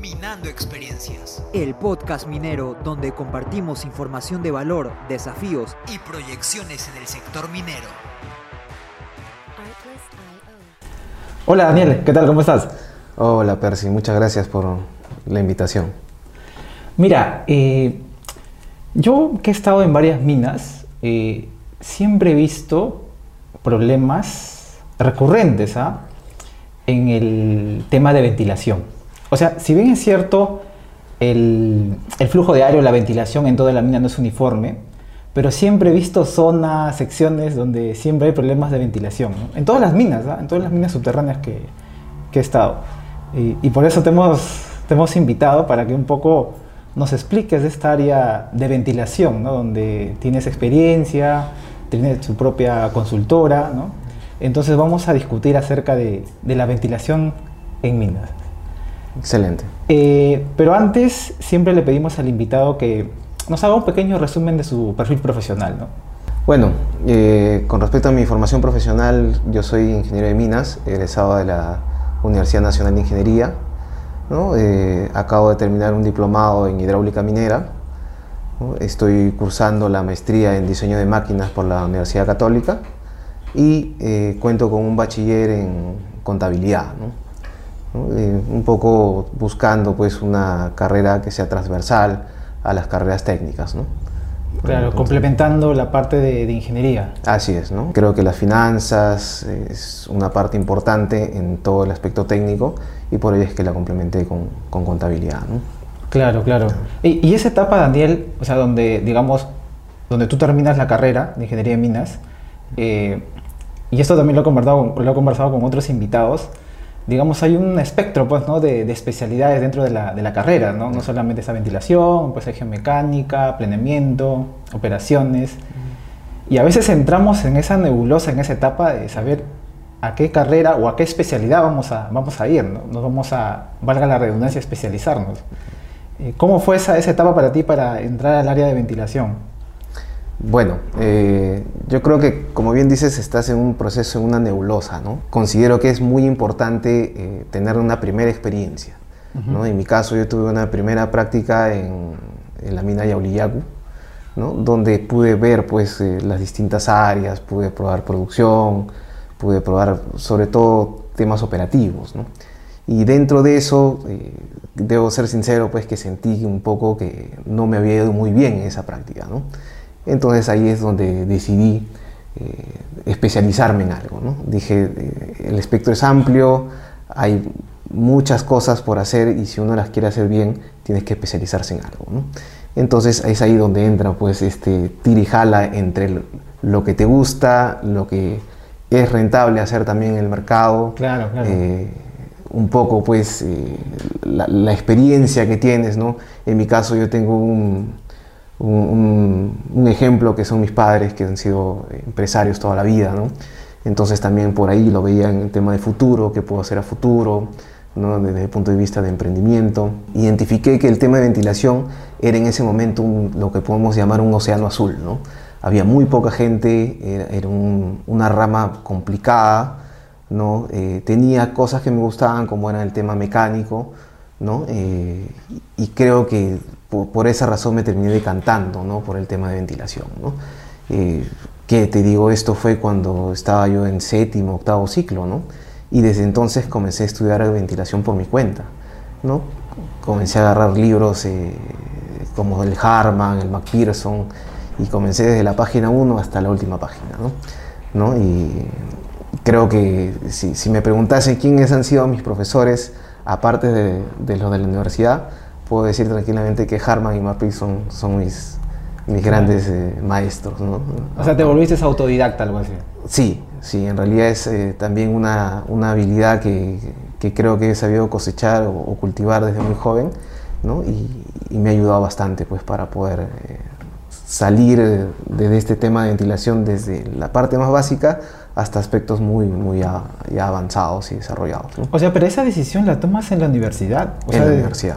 Minando Experiencias. El podcast minero donde compartimos información de valor, desafíos y proyecciones en el sector minero. Hola Daniel, ¿qué tal? ¿Cómo estás? Hola Percy, muchas gracias por la invitación. Mira, eh, yo que he estado en varias minas, eh, siempre he visto problemas recurrentes ¿ah? en el tema de ventilación. O sea, si bien es cierto, el, flujo de aire o la ventilación en toda la mina no es uniforme, pero siempre he visto zonas, secciones donde siempre hay problemas de ventilación. En todas las minas, ¿ah? en todas las minas subterráneas que, he estado. Y, por eso te hemos invitado para que un poco nos expliques de esta área de ventilación, ¿no? donde tienes experiencia, tienes tu propia consultora. ¿no? Entonces vamos a discutir acerca de, de la ventilación en minas. Excelente. Eh, pero antes siempre le pedimos al invitado que nos haga un pequeño resumen de su perfil profesional. ¿no? Bueno, eh, con respecto a mi formación profesional, yo soy ingeniero de minas, egresado de la Universidad Nacional de Ingeniería. Eh, acabo de terminar un diplomado en hidráulica minera. Estoy cursando la maestría en diseño de máquinas por la Universidad Católica y cuento con un bachiller en contabilidad. Eh, un poco buscando pues una carrera que sea transversal a las carreras técnicas. ¿no? Claro, complementando la parte de, ingeniería. Así es, ¿no? Creo que las finanzas es una parte importante en todo el aspecto técnico y por ello es que la complementé con, con contabilidad, ¿no? Claro, claro. Y, y, esa etapa, Daniel, o sea, donde, digamos, donde tú terminas la carrera de ingeniería de minas, eh, y esto también lo he conversado, lo he conversado con otros invitados, digamos, hay un espectro pues, ¿no? de, especialidades dentro de la, de la, carrera, ¿no? No solamente esa ventilación, pues hay geomecánica, planeamiento, operaciones. Y a veces entramos en esa nebulosa, en esa etapa de saber a qué carrera o a qué especialidad vamos a, vamos a ir, ¿no? Nos vamos a, valga la redundancia, especializarnos. Eh, ¿Cómo fue esa, esa etapa para ti para entrar al área de ventilación? Bueno, eh, yo creo que, como bien dices, estás en un proceso, en una nebulosa, ¿no? Considero que es muy importante eh, tener una primera experiencia, ¿no? En mi caso, yo tuve una primera práctica en, la mina Yauliyacu, ¿no? Donde pude ver, pues, eh, las distintas áreas, pude probar producción, pude probar, sobre todo, temas operativos, ¿no? Y dentro de eso, debo ser sincero, pues, que sentí un poco que no me había ido muy bien en esa práctica, ¿no? Entonces ahí es donde decidí eh, especializarme en algo. ¿no? Dije, eh, el espectro es amplio, hay muchas cosas por hacer y si uno las quiere hacer bien, tienes que especializarse en algo. ¿no? Entonces es ahí donde entra pues este tirijala entre lo que te gusta, lo que es rentable hacer también en el mercado. Claro, claro. Eh, un poco pues la, la, experiencia que tienes, ¿no? En mi caso yo tengo un, un, ejemplo que son mis padres, que han sido empresarios toda la vida, ¿no? Entonces también por ahí lo veía en el tema de futuro, qué puedo hacer a futuro, ¿no? desde el punto de vista de emprendimiento. Identifiqué que el tema de ventilación era en ese momento lo que podemos llamar un océano azul. ¿no? Había muy poca gente, era, una rama complicada, ¿no? Eh, tenía cosas que me gustaban como era el tema mecánico, ¿no? Eh, y creo que por, esa razón me terminé decantando ¿no? por el tema de ventilación. ¿no? Eh, que te digo, esto fue cuando estaba yo en séptimo, octavo ciclo, ¿no? y desde entonces comencé a estudiar ventilación por mi cuenta. ¿no? Comencé a agarrar libros eh, como el Harman, el McPherson, y comencé desde la página 1 hasta la última página. ¿no? ¿No? Y creo que si, si, me preguntase quiénes han sido mis profesores, aparte de, de los de la universidad, puedo decir tranquilamente que Harman y Marpig son, son mis, mis grandes eh, maestros. ¿no? O sea, te volviste autodidacta, algo así. Sí, sí, en realidad es eh, también una, una habilidad que, que, creo que he sabido cosechar o, cultivar desde muy joven ¿no? y, y, me ha ayudado bastante pues, para poder eh, salir de, este tema de ventilación desde la parte más básica hasta aspectos muy, muy ya, avanzados y desarrollados. O sea, pero esa decisión la tomas en la universidad. O en la universidad.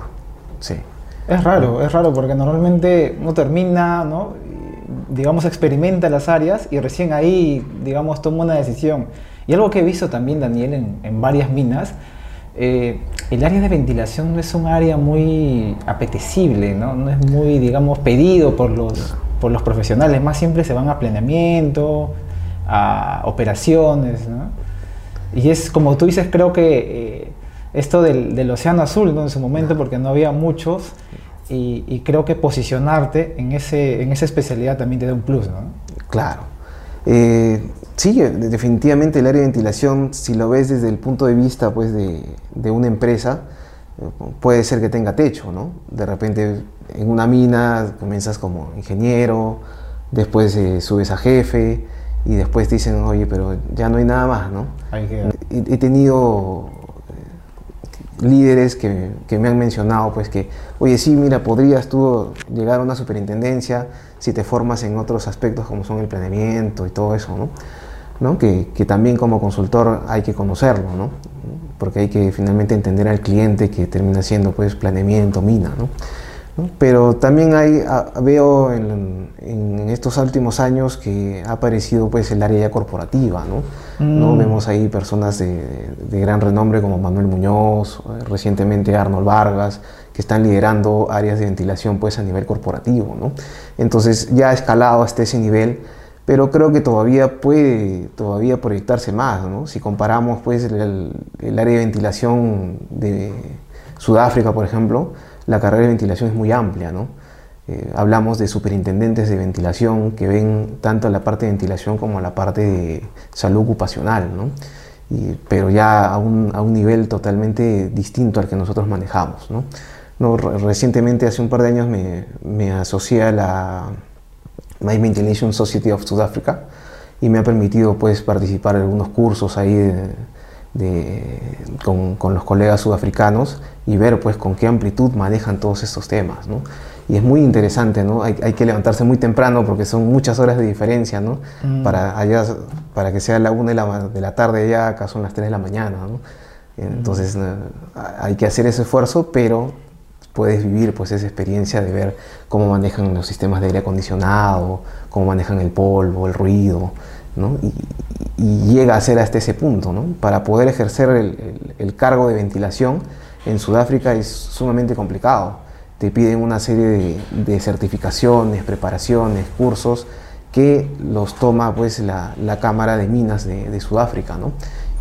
Sí. Es raro, es raro porque normalmente uno termina, ¿no? digamos, experimenta las áreas y recién ahí, digamos, toma una decisión. Y algo que he visto también, Daniel, en, varias minas, eh, el área de ventilación no es un área muy apetecible, ¿no? No es muy, digamos, pedido por los, por los profesionales. Más siempre se van a planeamiento, a operaciones, ¿no? Y es como tú dices, creo que eh, esto del, del, océano azul, ¿no? En su momento, porque no había muchos, y, y, creo que posicionarte en, ese, en esa especialidad también te da un plus, ¿no? Claro. Eh, sí, definitivamente el área de ventilación, si lo ves desde el punto de vista pues, de, de una empresa, eh, puede ser que tenga techo, ¿no? De repente en una mina comienzas como ingeniero, después eh, subes a jefe y después te dicen, oye, pero ya no hay nada más, ¿no? He, he, tenido líderes que, que, me han mencionado, pues que, oye, sí, mira, podrías tú llegar a una superintendencia si te formas en otros aspectos como son el planeamiento y todo eso, ¿no? ¿No? Que, que, también como consultor hay que conocerlo, ¿no? Porque hay que finalmente entender al cliente que termina siendo pues planeamiento, mina, ¿no? ¿No? Pero también hay, a, veo en, en, estos últimos años que ha aparecido pues el área corporativa, ¿no? Mm. ¿no? Vemos ahí personas de, de, gran renombre como Manuel Muñoz, recientemente Arnold Vargas, que están liderando áreas de ventilación pues a nivel corporativo, ¿no? Entonces ya ha escalado hasta ese nivel, pero creo que todavía puede todavía proyectarse más, ¿no? Si comparamos pues el, el área de ventilación de Sudáfrica, por ejemplo, la carrera de ventilación es muy amplia, ¿no? Eh, hablamos de superintendentes de ventilación que ven tanto la parte de ventilación como la parte de salud ocupacional, ¿no? Y, pero ya a un, a un, nivel totalmente distinto al que nosotros manejamos, ¿no? no recientemente, hace un par de años, me, me asocié a la My Ventilation Society of South Africa y me ha permitido pues, participar en algunos cursos ahí de, de, con, con, los colegas sudafricanos y ver pues con qué amplitud manejan todos estos temas, ¿no? Y es muy interesante, ¿no? Hay, hay, que levantarse muy temprano porque son muchas horas de diferencia, ¿no? Mm. Para, allá, para que sea la una de la, de la tarde allá, acá son las 3 de la mañana, ¿no? Entonces mm. hay que hacer ese esfuerzo, pero puedes vivir pues esa experiencia de ver cómo manejan los sistemas de aire acondicionado, cómo manejan el polvo, el ruido, ¿no? y, y, llega a ser hasta ese punto. ¿no? Para poder ejercer el, el, el, cargo de ventilación en Sudáfrica es sumamente complicado. Te piden una serie de, de certificaciones, preparaciones, cursos que los toma pues la, la Cámara de Minas de, de Sudáfrica. ¿no?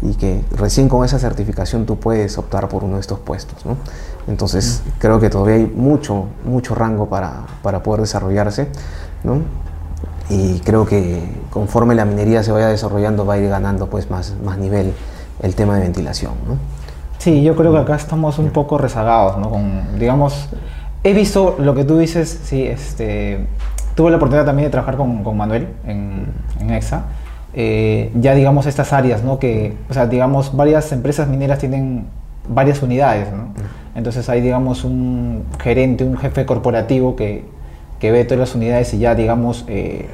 y que recién con esa certificación tú puedes optar por uno de estos puestos. ¿no? Entonces mm. creo que todavía hay mucho, mucho rango para, para poder desarrollarse. ¿no? Y creo que conforme la minería se vaya desarrollando va a ir ganando pues más, más nivel el tema de ventilación. ¿no? Sí, yo creo que acá estamos un poco rezagados, ¿no? Con, digamos, he visto lo que tú dices, sí, este, tuve la oportunidad también de trabajar con, con Manuel en, en EXA eh, ya digamos estas áreas, ¿no? Que, o sea, digamos, varias empresas mineras tienen varias unidades, ¿no? Entonces hay, digamos, un gerente, un jefe corporativo que, que ve todas las unidades y ya, digamos, eh,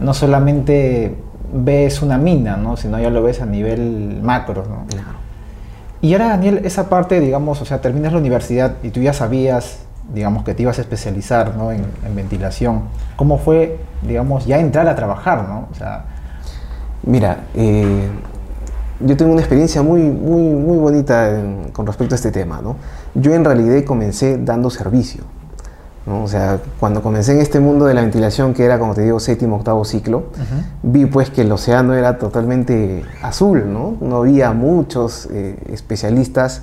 no solamente ves una mina, ¿no? Sino ya lo ves a nivel macro, ¿no? Claro. Y ahora, Daniel, esa parte, digamos, o sea, terminas la universidad y tú ya sabías, digamos, que te ibas a especializar, ¿no? En, en ventilación. ¿Cómo fue, digamos, ya entrar a trabajar, ¿no? O sea, Mira, eh, yo tengo una experiencia muy, muy, muy bonita en, con respecto a este tema. ¿no? Yo en realidad comencé dando servicio. ¿No? O sea, cuando comencé en este mundo de la ventilación, que era, como te digo, séptimo, octavo ciclo, uh -huh. vi pues que el océano era totalmente azul, ¿no? No había muchos eh, especialistas,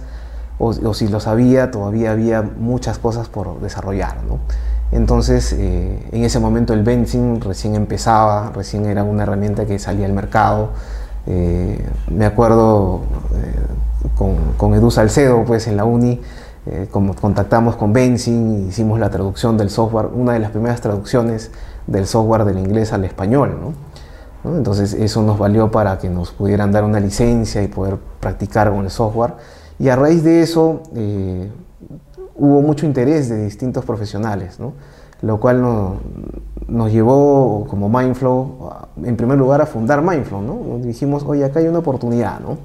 o, o, si los había, todavía había muchas cosas por desarrollar, ¿no? Entonces, eh, en ese momento el Benzing recién empezaba, recién era una herramienta que salía al mercado. Eh, me acuerdo eh, con, con, Edu Salcedo, pues en la uni, eh, como contactamos con Benzing, hicimos la traducción del software, una de las primeras traducciones del software del inglés al español. ¿no? Entonces, eso nos valió para que nos pudieran dar una licencia y poder practicar con el software. Y a raíz de eso, eh, hubo mucho interés de distintos profesionales, ¿no? lo cual no, nos llevó como Mindflow, en primer lugar, a fundar Mindflow. ¿no? Dijimos, oye, acá hay una oportunidad. ¿no?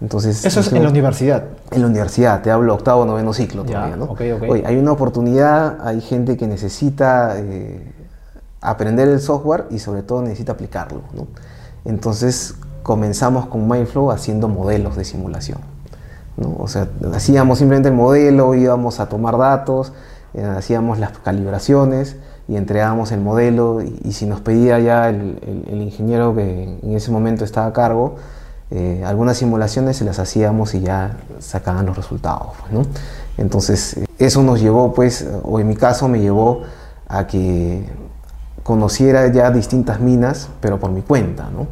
Entonces, Eso es en la universidad. En la universidad, te hablo octavo, noveno ciclo todavía. ¿no? Okay, okay. Oye, hay una oportunidad, hay gente que necesita eh, aprender el software y sobre todo necesita aplicarlo. ¿no? Entonces comenzamos con Mindflow haciendo modelos de simulación. ¿no? O sea, hacíamos simplemente el modelo, íbamos a tomar datos, eh, hacíamos las calibraciones y entregábamos el modelo y, si nos pedía ya el, el, ingeniero que en ese momento estaba a cargo, eh, algunas simulaciones se las hacíamos y ya sacaban los resultados. ¿no? Entonces, eso nos llevó, pues, o en mi caso me llevó a que conociera ya distintas minas, pero por mi cuenta. ¿no?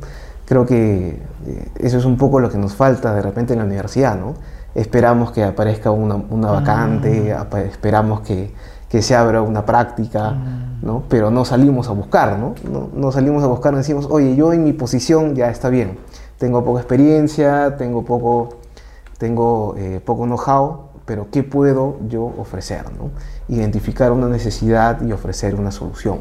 Creo que eh, eso es un poco lo que nos falta de repente en la universidad. ¿no? Esperamos que aparezca una, una vacante, mm. esperamos que, que, se abra una práctica, mm. ¿no? pero no salimos a buscar. ¿no? No, no salimos a buscar decimos, oye, yo en mi posición ya está bien. Tengo poca experiencia, tengo poco, tengo, eh, poco know-how, pero ¿qué puedo yo ofrecer? ¿no? Identificar una necesidad y ofrecer una solución.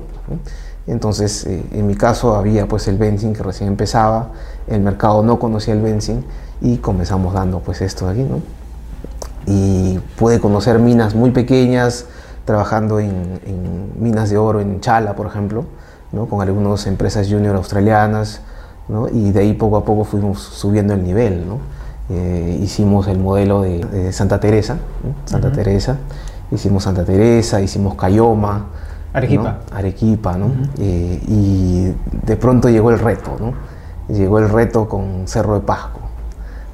Entonces, eh, en mi caso había pues el benzing que recién empezaba, el mercado no conocía el benzing y comenzamos dando pues esto de aquí, ¿no? Y pude conocer minas muy pequeñas, trabajando en, minas de oro en Chala, por ejemplo, ¿no? con algunas empresas junior australianas, ¿no? y de ahí poco a poco fuimos subiendo el nivel. ¿no? Eh, hicimos el modelo de, Santa Teresa, Santa Teresa, hicimos Santa Teresa, hicimos Cayoma, Arequipa. Arequipa. Eh, y de pronto llegó el reto. Llegó el reto con Cerro de Pasco,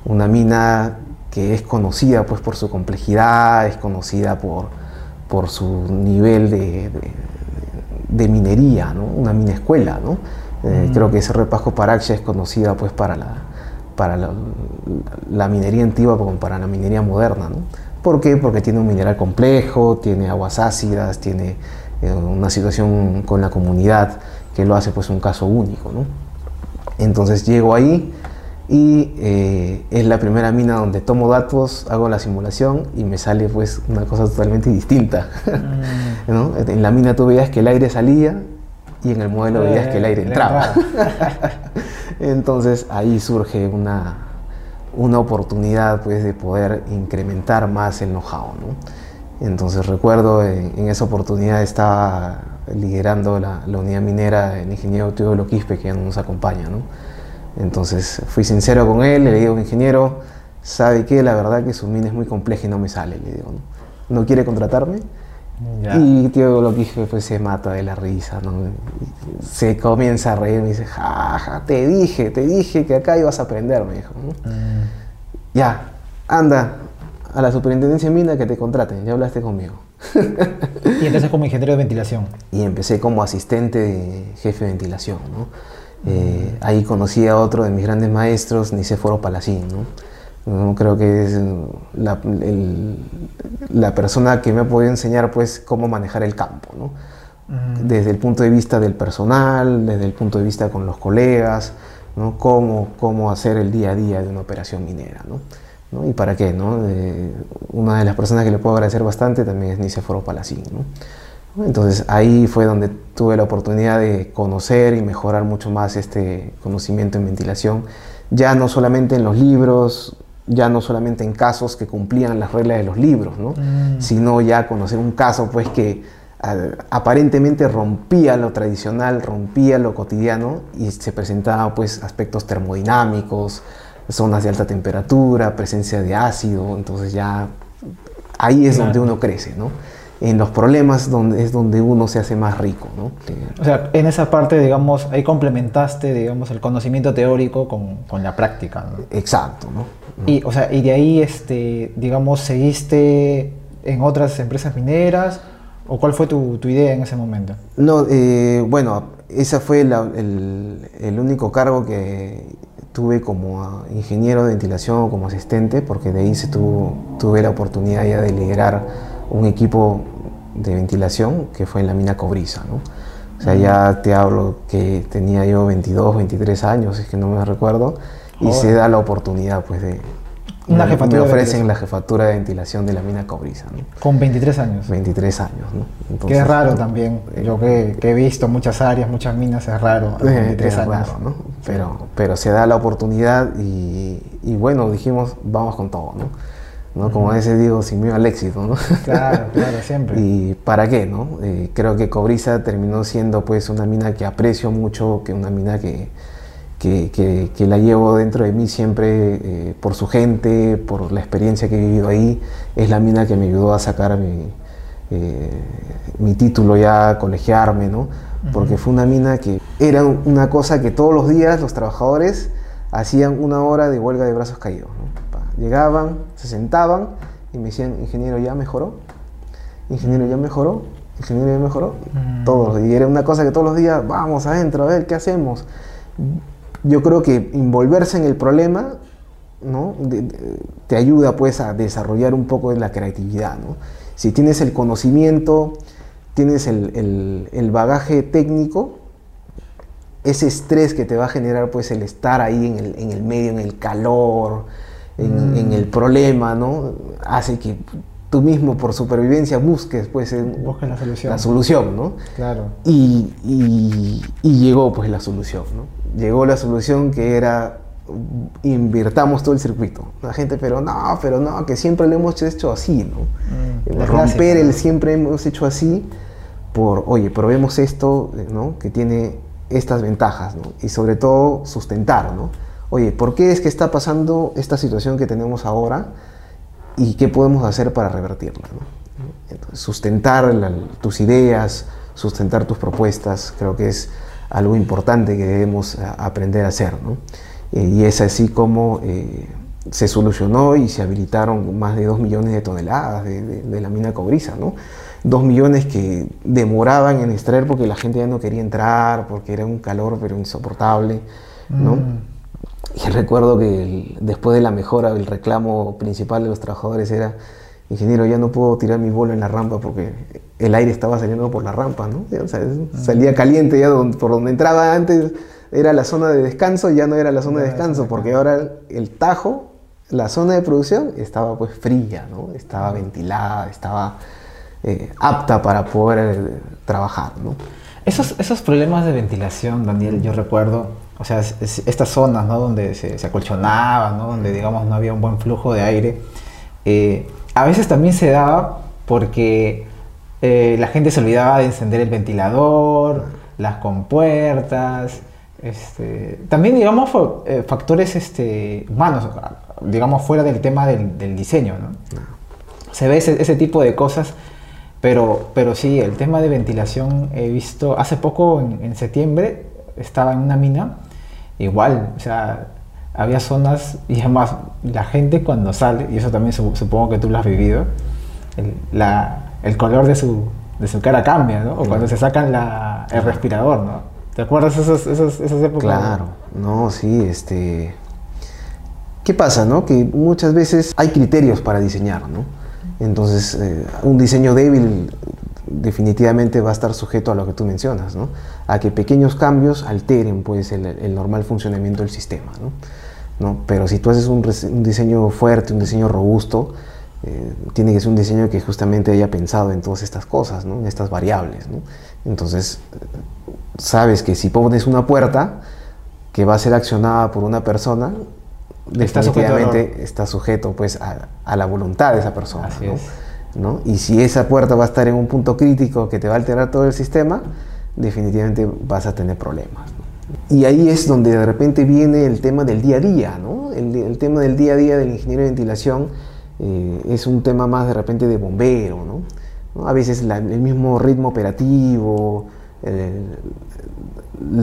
una mina que es conocida pues por su complejidad, es conocida por, por su nivel de, de, minería. Una mina escuela, ¿no? Eh, creo que Cerro de Pasco Paraxia es conocida pues para la, para la, minería antigua como para la minería moderna. ¿no? ¿Por qué? Porque tiene un mineral complejo, tiene aguas ácidas, tiene eh, una situación con la comunidad que lo hace pues un caso único. ¿no? Entonces llego ahí y eh, es la primera mina donde tomo datos, hago la simulación y me sale pues una cosa totalmente distinta. Mm. ¿no? En la mina tú veías que el aire salía y en el modelo veías que el aire entraba. Entonces ahí surge una, una oportunidad pues, de poder incrementar más el know-how. Entonces recuerdo en, esa oportunidad estaba liderando la, unidad minera el ingeniero Teodoro Quispe que nos acompaña. ¿no? Entonces fui sincero con él, le digo, ingeniero, ¿sabe qué? La verdad que su mina es muy compleja y no me sale. Le digo, ¿no, ¿No quiere contratarme? Y tío lo que dije pues se mata de la risa, ¿no? Se comienza a reír, me dice, jaja, te dije, te dije que acá ibas a aprender, me dijo. Mm. Ya, anda a la superintendencia mina que te contraten, ya hablaste conmigo. y entonces como ingeniero de ventilación. Y empecé como asistente de jefe de ventilación, ¿no? Eh, ahí conocí a otro de mis grandes maestros, Niceforo Palacín, ¿no? Creo que es la, la, persona que me ha podido enseñar pues cómo manejar el campo, ¿no? desde el punto de vista del personal, desde el punto de vista con los colegas, ¿no? cómo, cómo hacer el día a día de una operación minera. ¿no? ¿Y para qué? ¿no? una de las personas que le puedo agradecer bastante también es Niceforo Palacín. ¿no? Entonces ahí fue donde tuve la oportunidad de conocer y mejorar mucho más este conocimiento en ventilación, ya no solamente en los libros, ya no solamente en casos que cumplían las reglas de los libros, ¿no? Mm. sino ya conocer un caso pues que aparentemente rompía lo tradicional, rompía lo cotidiano y se presentaban pues aspectos termodinámicos, zonas de alta temperatura, presencia de ácido, entonces ya ahí es donde uno crece, ¿no? En los problemas donde, es donde uno se hace más rico. ¿no? O sea, en esa parte, digamos, ahí complementaste, digamos, el conocimiento teórico con, con la práctica. ¿no? Exacto, ¿no? Y, o sea, y de ahí, este, digamos, seguiste en otras empresas mineras, ¿o cuál fue tu, tu idea en ese momento? No, eh, bueno, ese fue el, el, único cargo que tuve como ingeniero de ventilación o como asistente, porque de ahí se tuvo, tuve la oportunidad ya de liderar un equipo de ventilación que fue en la mina Cobriza, ¿no? O sea, ya te hablo que tenía yo 22, 23 años, es que no me recuerdo, y se da la oportunidad pues de... Una me, jefatura me ofrecen la jefatura de ventilación de la mina Cobriza. ¿no? Con 23 años. 23 años, ¿no? Entonces, es raro también. Eh, yo que, he visto muchas áreas, muchas minas, es raro. 23 es años. Raro, ¿no? Pero, pero se da la oportunidad y, y bueno, dijimos, vamos con todo, ¿no? ¿No? Como a veces digo, sin miedo al éxito, ¿no? Claro, claro, siempre. ¿Y para qué, no? Eh, creo que Cobriza terminó siendo pues una mina que aprecio mucho, que una mina que, que, que, que la llevo dentro de mí siempre eh, por su gente, por la experiencia que he vivido ahí. Es la mina que me ayudó a sacar mi, eh, mi título ya, a colegiarme, ¿no? Porque fue una mina que era una cosa que todos los días los trabajadores hacían una hora de huelga de brazos caídos. ¿no? Llegaban, se sentaban y me decían, ingeniero, ¿ya mejoró? Ingeniero, ¿ya mejoró? Ingeniero, ¿ya mejoró? Mm. Todos. Y era una cosa que todos los días, vamos adentro, a ver, ¿qué hacemos? Yo creo que involverse en el problema ¿no? De- de- te ayuda pues a desarrollar un poco de la creatividad. ¿no? Si tienes el conocimiento, tienes el, el- el bagaje técnico, ese estrés que te va a generar pues el estar ahí en el, en el medio, en el calor, en, Mm. en el problema, ¿no? hace que tú mismo por supervivencia busques pues en- Busques la solución. la solución, ¿no? Claro. Y, y- y llegó pues la solución, ¿no? Llegó la solución que era invirtamos todo el circuito. La gente, pero no, pero no, que siempre lo hemos hecho así, ¿no? Mm, romper el siempre hemos hecho así por, oye, probemos esto, ¿no? Que tiene estas ventajas, ¿no? Y sobre todo sustentar, ¿no? Oye, ¿por qué es que está pasando esta situación que tenemos ahora y qué podemos hacer para revertirla, ¿no? Entonces, sustentar la- tus ideas, sustentar tus propuestas, creo que es algo importante que debemos eh, aprender a hacer, ¿no? Eh, y es así como eh, se solucionó y se habilitaron más de 2 millones de toneladas de, de- de la mina cobriza, ¿no? 2 millones que demoraban en extraer porque la gente ya no quería entrar, porque era un calor pero insoportable, ¿no? Mm. Y recuerdo que el- después de la mejora, el reclamo principal de los trabajadores era, ingeniero, ya no puedo tirar mi bolo en la rampa porque el aire estaba saliendo por la rampa, ¿no? O sea, salía caliente ya por donde entraba antes era la zona de descanso, ya no era la zona de descanso, de porque ahora el tajo, la zona de producción estaba pues fría, ¿no? Estaba ventilada, estaba eh, apta para poder eh, trabajar, ¿no? Esos, esos problemas de ventilación, Daniel, yo recuerdo, o sea, es- es- estas zonas, ¿no? Donde se, se acolchonaba, ¿no? Donde, digamos, no había un buen flujo de aire, eh, a veces también se daba porque eh, la gente se olvidaba de encender el ventilador, las compuertas, este, también, digamos, eh, factores este, humanos, digamos, fuera del tema del, del diseño, ¿no? se ve ese, ese tipo de cosas, pero, pero sí, el tema de ventilación he visto, hace poco, en, en septiembre, estaba en una mina, igual, o sea, había zonas, y además, la gente cuando sale, y eso también su- supongo que tú lo has vivido, el, la- el color de su, de su cara cambia, ¿no? O cuando se sacan la, el respirador, ¿no? ¿Te acuerdas esas, esas, esas épocas? Claro, no, sí, este... ¿Qué pasa, no? Que muchas veces hay criterios para diseñar, ¿no? Entonces, eh, un diseño débil definitivamente va a estar sujeto a lo que tú mencionas, ¿no? A que pequeños cambios alteren, pues, el, el normal funcionamiento del sistema, ¿no? ¿No? Pero si tú haces un, diseño fuerte, un diseño robusto, eh, tiene que ser un diseño que justamente haya pensado en todas estas cosas, ¿no? En estas variables, ¿no? Entonces, sabes que si pones una puerta que va a ser accionada por una persona, Está sujeto definitivamente está sujeto pues a, a la voluntad de esa persona. Así ¿no? es. ¿No? Y si esa puerta va a estar en un punto crítico que te va a alterar todo el sistema, definitivamente vas a tener problemas. ¿no? Y ahí es donde de repente viene el tema del día a día, ¿no? El, el tema del día a día del ingeniero de ventilación eh, es un tema más de repente de bombero, ¿no? A veces la- el mismo ritmo operativo, el-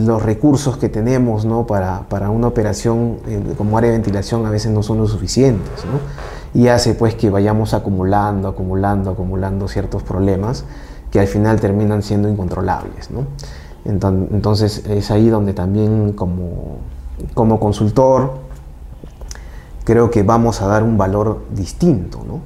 los recursos que tenemos ¿no? para, para una operación eh, como área de ventilación a veces no son lo suficientes. ¿no? Y hace pues que vayamos acumulando, acumulando, acumulando ciertos problemas que al final terminan siendo incontrolables. ¿no? Enton- Entonces es ahí donde también como, como consultor creo que vamos a dar un valor distinto, ¿no?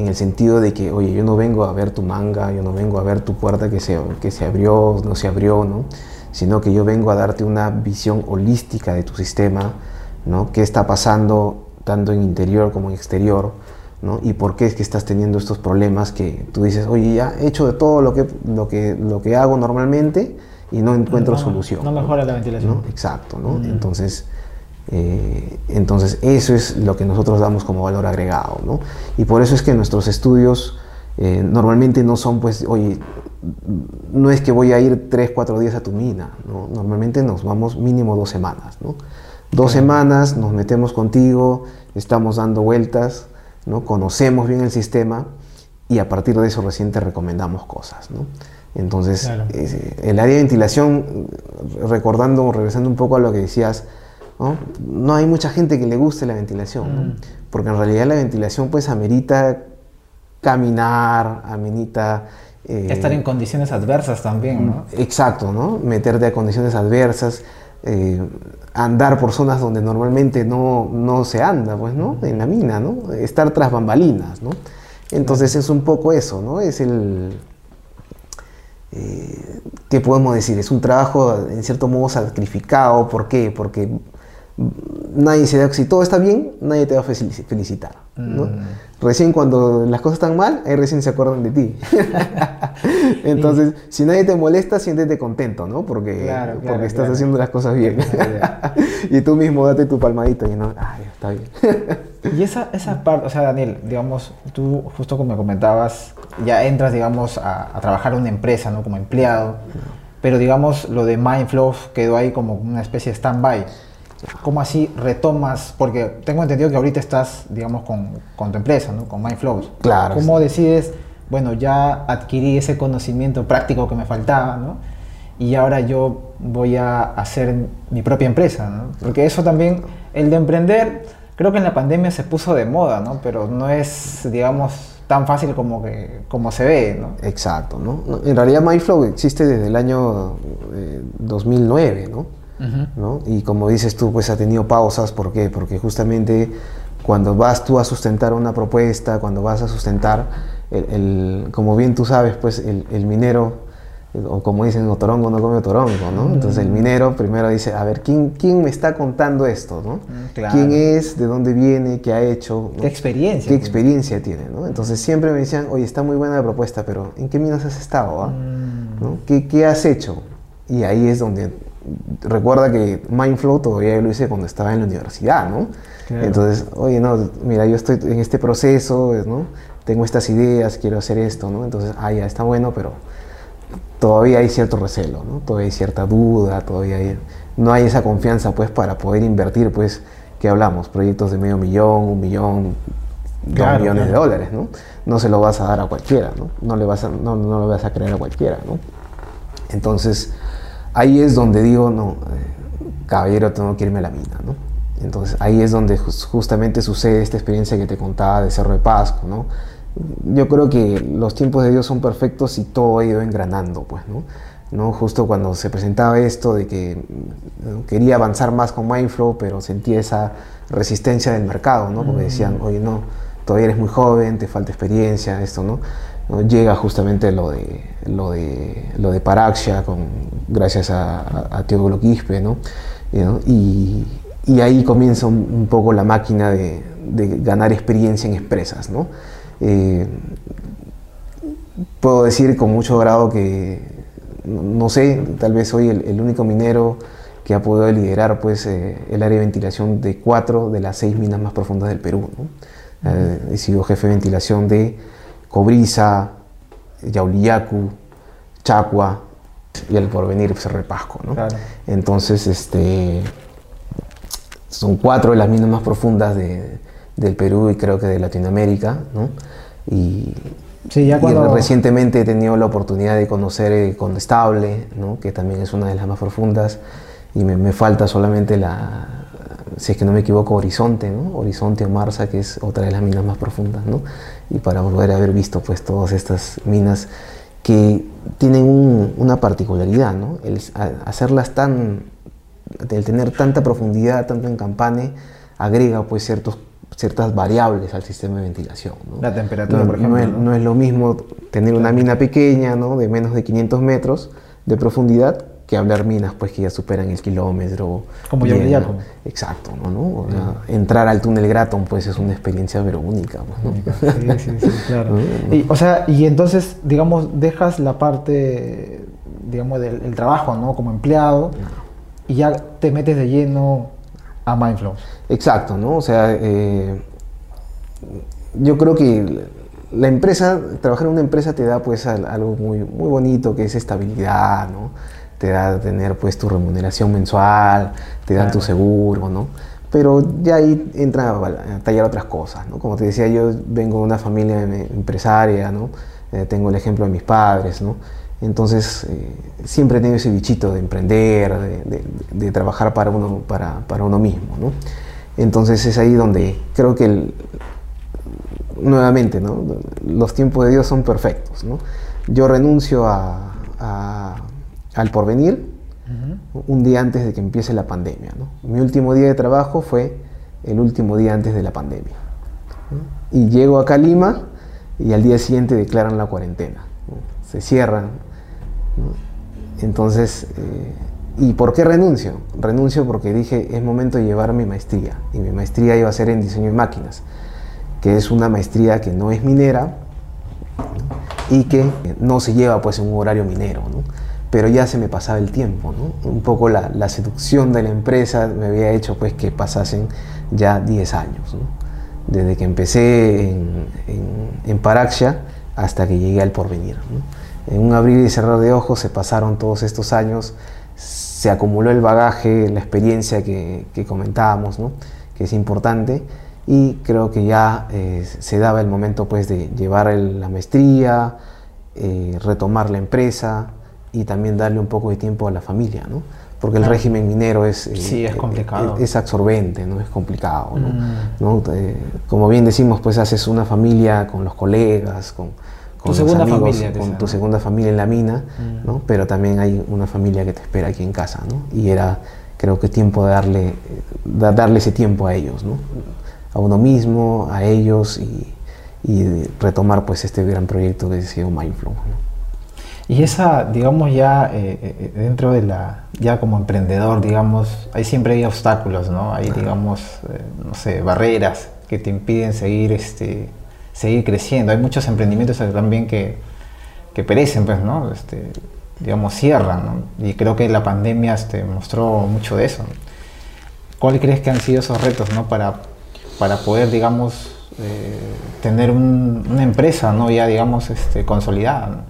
En el sentido de que, oye, yo no vengo a ver tu manga, yo no vengo a ver tu puerta que se, que se abrió, no se abrió, ¿no? Sino que yo vengo a darte una visión holística de tu sistema, ¿no? ¿Qué está pasando tanto en interior como en exterior, ¿no? Y por qué es que estás teniendo estos problemas que tú dices, oye, ya he hecho de todo lo que, lo que, lo que hago normalmente y no encuentro No, solución. no mejora la ventilación. ¿no? Exacto, ¿no? Mm. Entonces, eh, entonces, eso es lo que nosotros damos como valor agregado, ¿no? Y por eso es que nuestros estudios eh, normalmente no son, pues, oye, no es que voy a ir tres, cuatro días a tu mina, ¿no? Normalmente nos vamos mínimo dos semanas, ¿no? Dos semanas nos metemos contigo, estamos dando vueltas, ¿no? Conocemos bien el sistema y a partir de eso recién te recomendamos cosas, ¿no? Entonces, Claro. eh, el área de ventilación, recordando, regresando un poco a lo que decías, ¿no? No hay mucha gente que le guste la ventilación, ¿no? Mm. porque en realidad la ventilación pues amerita caminar, amerita... eh, Estar en condiciones adversas también, ¿no? Exacto, ¿no? Meterte a condiciones adversas, eh, andar por zonas donde normalmente no, no se anda, pues, ¿no? En la mina, ¿no? Estar tras bambalinas, ¿no? Entonces es un poco eso, ¿no? Es el... eh, ¿Qué podemos decir? Es un trabajo en cierto modo sacrificado. ¿Por qué? Porque nadie se da... Si todo está bien, nadie te va a felici- felicitar, ¿no? Mm. Recién cuando las cosas están mal, ahí recién se acuerdan de ti. Entonces, si nadie te molesta, siéntete contento, ¿no? Porque, Claro, claro, porque estás claro. haciendo las cosas bien. Y tú mismo date tu palmadita y no, ay, está bien. Y esa, esa parte, o sea, Daniel, digamos, tú justo como me comentabas, ya entras, digamos, a, a trabajar en una empresa, ¿no? Como empleado, pero digamos, lo de Mindflow quedó ahí como una especie de stand-by. ¿Cómo así retomas? Porque tengo entendido que ahorita estás, digamos, con, con tu empresa, ¿no? Con Mindflows. Claro, ¿Cómo decides, bueno, ya adquirí ese conocimiento práctico que me faltaba, ¿no? Y ahora yo voy a hacer mi propia empresa, ¿no? Porque eso también, el de emprender, creo que en la pandemia se puso de moda, ¿no? Pero no es, digamos, tan fácil como, que, como se ve, ¿no? Exacto, ¿no? No, En realidad MyFlow existe desde el año eh, 2009, ¿no? ¿No? Y como dices tú, pues ha tenido pausas, ¿por qué? Porque justamente cuando vas tú a sustentar una propuesta, cuando vas a sustentar, el, el- como bien tú sabes, pues el, el minero, o como dicen, otorongo no come otorongo, ¿no? Entonces el minero primero dice, a ver, ¿quién, quién me está contando esto, ¿no? Mm, claro. ¿Quién es? ¿De dónde viene? ¿Qué ha hecho? ¿no? ¿Qué experiencia ¿Qué tiene? experiencia tiene? ¿no? Entonces siempre me decían, oye, está muy buena la propuesta, pero ¿en qué minas has estado? ah? Mm. ¿no? ¿Qué, qué has hecho? Y ahí es donde, recuerda que Mindflow todavía yo lo hice cuando estaba en la universidad, ¿no? Claro. Entonces, oye, no, mira, yo estoy en este proceso, ¿no? Tengo estas ideas, quiero hacer esto, ¿no? Entonces, ah, ya está bueno, pero todavía hay cierto recelo, ¿no? Todavía hay cierta duda, todavía hay- no hay esa confianza, pues, para poder invertir, pues, ¿qué hablamos? Proyectos de medio millón, un millón, dos Claro, millones de claro. dólares, ¿no? No se lo vas a dar a cualquiera, ¿no? No le vas a, no, no lo vas a creer a cualquiera, ¿no? Entonces, ahí es donde digo, no, eh, caballero, tengo que irme a la mina, ¿no? Entonces, ahí es donde jus- justamente sucede esta experiencia que te contaba de Cerro de Pasco, ¿no? Yo creo que los tiempos de Dios son perfectos y todo ha ido engranando, pues, ¿no? ¿No? Justo cuando se presentaba esto de que quería avanzar más con Mindflow, pero sentía esa resistencia del mercado, ¿no? Porque decían, oye, no, todavía eres muy joven, te falta experiencia, esto, ¿no? Llega justamente lo de, lo de, lo de Paraxia, con, gracias a, a, a Teodoro Quispe, ¿no? Y, ¿no? Y, y ahí comienza un, un poco la máquina de, de ganar experiencia en empresas, ¿no? Eh, puedo decir con mucho grado que, no sé, tal vez soy el, el único minero que ha podido liderar pues, eh, el área de ventilación de cuatro de las seis minas más profundas del Perú. ¿no? Eh, he sido jefe de ventilación de Cobriza, Yauliyacu, Chacua y el porvenir Cerro de Pasco. ¿no? Claro. Entonces, este, son cuatro de las minas más profundas de- del Perú y creo que de Latinoamérica. ¿no? Y, Sí, ya y cuando- recientemente he tenido la oportunidad de conocer eh, Condestable, ¿no? que también es una de las más profundas, y me, me falta solamente la, si es que no me equivoco, Horizonte, ¿no? Horizonte o Marsa, que es otra de las minas más profundas, ¿no? y para volver a haber visto pues todas estas minas que tienen un- una particularidad, ¿no? el a- hacerlas tan, el tener tanta profundidad, tanto en campane, agrega pues ciertos ciertas variables al sistema de ventilación. ¿no? La temperatura, No- por ejemplo, No es, no es lo mismo tener una mina pequeña, ¿no? de menos de 500 metros de profundidad, que hablar minas pues que ya superan el kilómetro. Como Bien, Yauriyaco. ¿no? Exacto, ¿no? ¿no? O sea, entrar al túnel Graton pues es una experiencia pero única. pues, ¿no? Sí, sí, sí, claro. ¿no? Y, o sea, y entonces, digamos, dejas la parte, digamos, del el trabajo, ¿no? Como empleado y ya te metes de lleno a Mindflow. Exacto, ¿no? O sea, eh, yo creo que la empresa, trabajar en una empresa te da pues algo muy, muy bonito que es estabilidad, ¿no? Te da tener pues tu remuneración mensual, te dan tu seguro, ¿no? Pero ya ahí entra a tallar otras cosas, ¿no? Como te decía, yo vengo de una familia empresaria, ¿no? Eh, tengo el ejemplo de mis padres, ¿no? Entonces, eh, siempre he tenido ese bichito de emprender, de, de, trabajar para uno, para, para uno mismo, ¿no? Entonces es ahí donde creo que el, nuevamente, ¿no? los tiempos de Dios son perfectos. ¿no? Yo renuncio a, al porvenir un día antes de que empiece la pandemia. ¿no? Mi último día de trabajo fue el último día antes de la pandemia. Y llego acá a Lima y al día siguiente declaran la cuarentena. Se cierran. Entonces, eh, ¿y por qué renuncio? Renuncio porque dije, es momento de llevar mi maestría. Y mi maestría iba a ser en diseño de máquinas que es una maestría que no es minera y que no se lleva pues en un horario minero, pero ya se me pasaba el tiempo, un poco la, seducción de la empresa me había hecho pues que pasasen ya 10 años, desde que empecé en, en, Paraxia hasta que llegué al porvenir. En un abrir y cerrar de ojos se pasaron todos estos años, se acumuló el bagaje, la experiencia que, que comentábamos, que es importante, y creo que ya eh, se daba el momento pues de llevar la maestría, eh, retomar la empresa y también darle un poco de tiempo a la familia, ¿no? Porque el régimen minero es, eh, sí, es, complicado. Es, absorbente, ¿no? Es complicado, ¿no? Mm. como bien decimos, pues haces una familia con los colegas, con, con tu segunda amigos, familia, con tu segunda familia en la mina, mm. ¿no? Pero también hay una familia que te espera aquí en casa, ¿no? Y era, creo que tiempo de darle, de darle ese tiempo a ellos, ¿no? a uno mismo, a ellos y, retomar pues este gran proyecto que ha sido Mindflow. Y esa, digamos ya eh, eh, dentro de la, ya como emprendedor, digamos, ahí siempre hay obstáculos, ¿no? Hay, digamos, eh, no sé, barreras que te impiden seguir, este, seguir creciendo. Hay muchos emprendimientos también que, que perecen, pues, ¿no? Este, digamos, cierran, ¿no? Y creo que la pandemia este, mostró mucho de eso. ¿Cuáles crees que han sido esos retos, ¿no? Para para poder, digamos, eh, tener una empresa, ¿no? Ya, digamos, este, consolidada.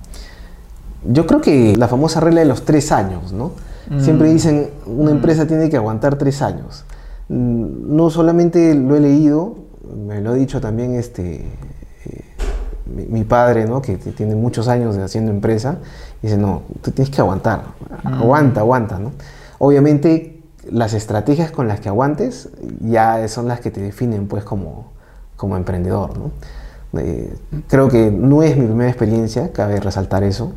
Yo creo que la famosa regla de los tres años, ¿no? Siempre mm. dicen, una mm. empresa tiene que aguantar tres años. Mm, no solamente lo he leído, me lo ha dicho también este, eh, mi, padre, ¿no? que tiene muchos años de haciendo empresa, dice, no, tú tienes que aguantar, aguanta, aguanta, ¿no? Obviamente las estrategias con las que aguantes ya son las que te definen pues como, como emprendedor. Eh, creo que no es mi primera experiencia, cabe resaltar eso.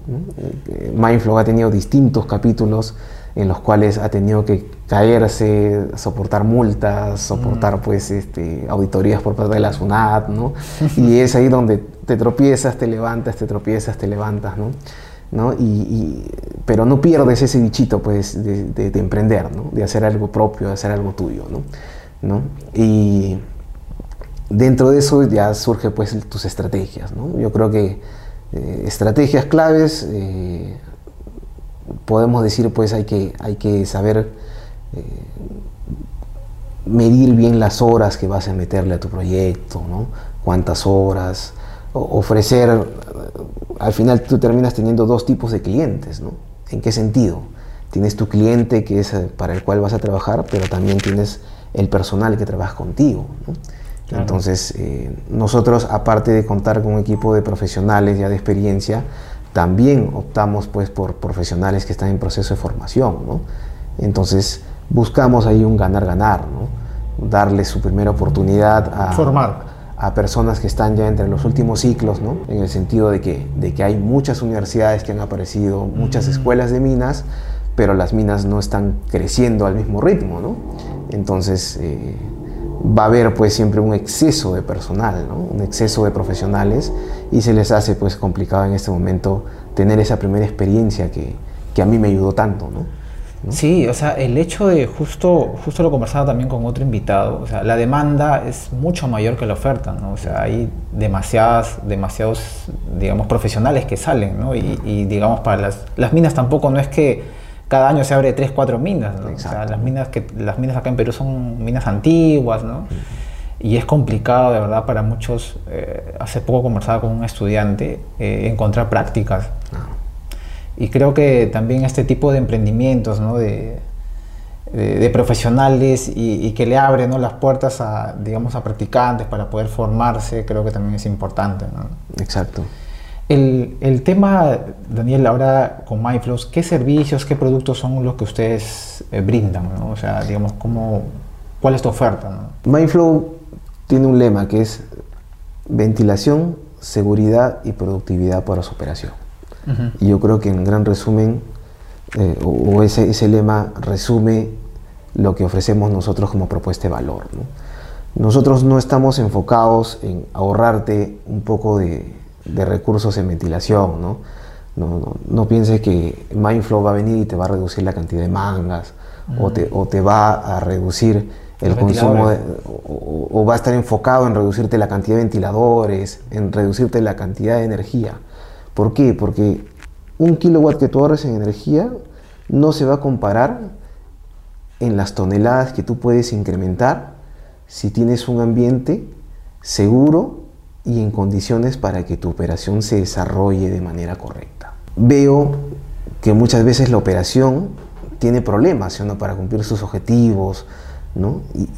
Eh, Mindflow ha tenido distintos capítulos en los cuales ha tenido que caerse, soportar multas, soportar mm. pues este, auditorías por parte de la SUNAT, ¿no? y es ahí donde te tropiezas, te levantas, te tropiezas, te levantas. ¿no? Y, pero no pierdes ese bichito pues, de, emprender, de hacer algo propio, de hacer algo tuyo. ¿no? Y dentro de eso ya surge pues, tus estrategias. Yo creo que eh, estrategias claves, eh, podemos decir, pues hay que, hay que saber eh, medir bien las horas que vas a meterle a tu proyecto, ¿no? cuántas horas, ofrecer al final tú terminas teniendo dos tipos de clientes, ¿no? ¿En qué sentido? Tienes tu cliente que es eh, para el cual vas a trabajar, pero también tienes el personal que trabaja contigo. Entonces, eh, nosotros, aparte de contar con un equipo de profesionales ya de experiencia, también optamos pues por profesionales que están en proceso de formación. ¿no? Entonces, buscamos ahí un ganar-ganar, ¿no? darle su primera oportunidad a... Formar a personas que están ya entre los últimos ciclos, ¿no? en el sentido de que, de que hay muchas universidades que han aparecido, muchas escuelas de minas, pero las minas no están creciendo al mismo ritmo. ¿no? Entonces eh, va a haber pues siempre un exceso de personal, un exceso de profesionales y se les hace pues complicado en este momento tener esa primera experiencia que, que a mí me ayudó tanto. ¿no? Sí, o sea, el hecho de justo, justo lo conversaba también con otro invitado, o sea, la demanda es mucho mayor que la oferta, ¿no? O sea, hay demasiadas, demasiados, digamos, profesionales que salen, ¿no? Y, digamos, para las, las minas tampoco no es que cada año se abre 3, 4 minas, ¿no? O sea, las minas, que, las minas acá en Perú son minas antiguas, ¿no? y es complicado de verdad para muchos. Eh, hace poco conversaba con un estudiante eh, encontrar prácticas. Y creo que también este tipo de emprendimientos, ¿no? de, de, profesionales y, que le abren ¿no? las puertas a, digamos, a practicantes para poder formarse, creo que también es importante. ¿no? Exacto. El, el, tema, Daniel, ahora con MyFlows, ¿qué servicios, qué productos son los que ustedes eh, brindan? ¿no? O sea, digamos, ¿cómo, ¿cuál es tu oferta? ¿no? MyFlow tiene un lema que es ventilación, seguridad y productividad para su operación. Y yo creo que en gran resumen, eh, o, ese, ese, lema resume lo que ofrecemos nosotros como propuesta de valor. Nosotros no estamos enfocados en ahorrarte un poco de, recursos en ventilación. ¿no? No, no, pienses que Mindflow va a venir y te va a reducir la cantidad de mangas o, te, o, te, va a reducir el consumo o, va a estar enfocado en reducirte la cantidad de ventiladores, en reducirte la cantidad de energía. ¿Por qué? Porque un kilowatt que tú ahorres en energía no se va a comparar en las toneladas que tú puedes incrementar si tienes un ambiente seguro y en condiciones para que tu operación se desarrolle de manera correcta. Veo que muchas veces la operación tiene problemas ¿no? para cumplir sus objetivos, ¿no? Y,